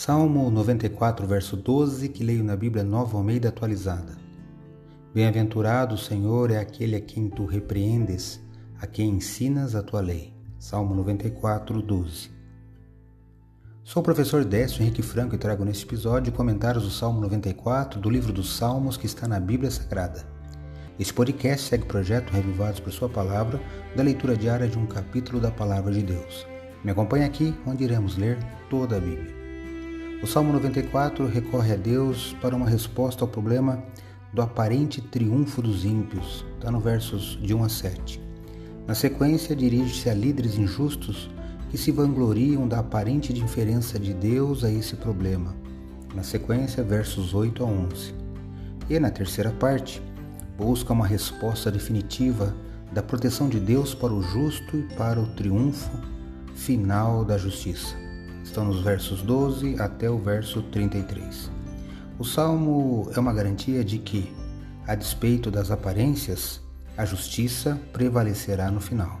Salmo 94, verso 12, que leio na Bíblia Nova Almeida atualizada. Bem-aventurado o Senhor é aquele a quem tu repreendes, a quem ensinas a tua lei. Salmo 94, 12. Sou o professor Décio Henrique Franco e trago neste episódio comentários do Salmo 94 do livro dos Salmos que está na Bíblia Sagrada. Este podcast segue o projeto Revivados por Sua Palavra, da leitura diária de um capítulo da Palavra de Deus. Me acompanhe aqui, onde iremos ler toda a Bíblia. O Salmo 94 recorre a Deus para uma resposta ao problema do aparente triunfo dos ímpios, está no versos de 1 a 7. Na sequência, dirige-se a líderes injustos que se vangloriam da aparente diferença de Deus a esse problema. Na sequência, versos 8 a 11. E na terceira parte, busca uma resposta definitiva da proteção de Deus para o justo e para o triunfo final da justiça estão nos versos 12 até o verso 33. O salmo é uma garantia de que, a despeito das aparências, a justiça prevalecerá no final.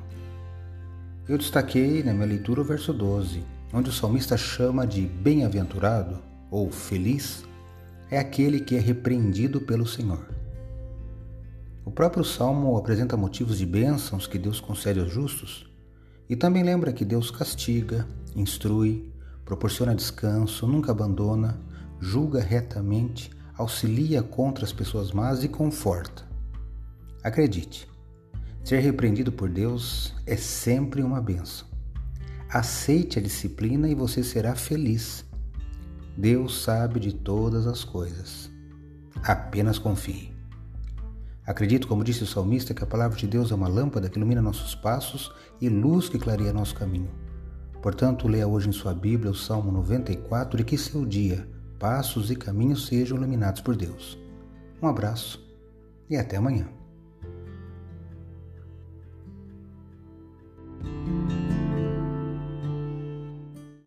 Eu destaquei na minha leitura o verso 12, onde o salmista chama de bem-aventurado ou feliz é aquele que é repreendido pelo Senhor. O próprio salmo apresenta motivos de bênçãos que Deus concede aos justos e também lembra que Deus castiga, instrui, proporciona descanso, nunca abandona, julga retamente, auxilia contra as pessoas más e conforta. Acredite, ser repreendido por Deus é sempre uma benção. Aceite a disciplina e você será feliz. Deus sabe de todas as coisas. Apenas confie. Acredito, como disse o salmista, que a palavra de Deus é uma lâmpada que ilumina nossos passos e luz que clareia nosso caminho. Portanto, leia hoje em sua Bíblia o Salmo 94 e que seu dia, passos e caminhos sejam iluminados por Deus. Um abraço e até amanhã.